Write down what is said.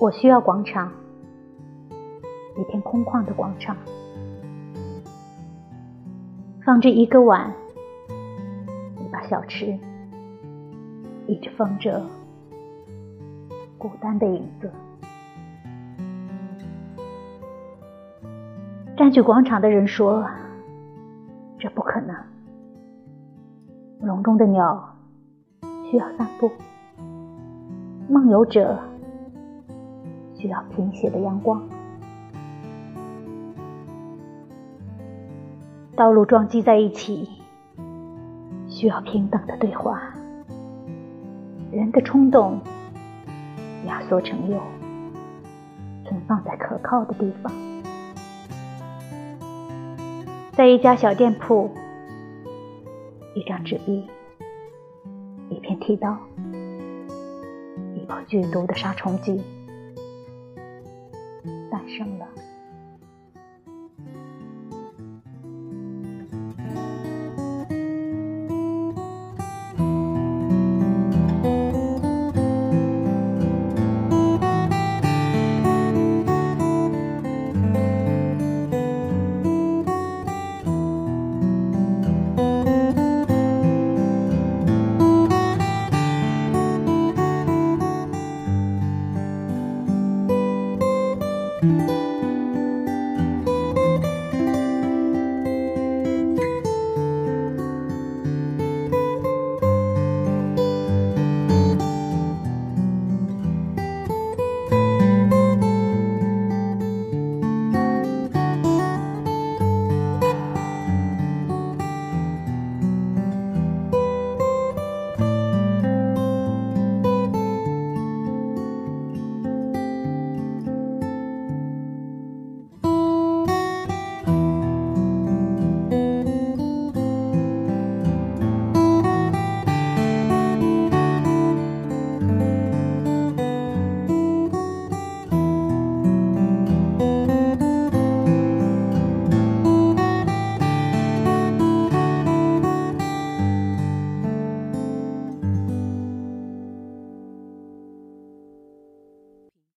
我需要广场，一片空旷的广场，放着一个碗，一把小吃，一直放着孤单的影子。占据广场的人说：“这不可能。笼中的鸟需要散步，梦游者。”需要贫血的阳光，道路撞击在一起，需要平等的对话。人的冲动压缩成肉，存放在可靠的地方。在一家小店铺，一张纸币，一片剃刀，一包剧毒的杀虫剂。诞生了。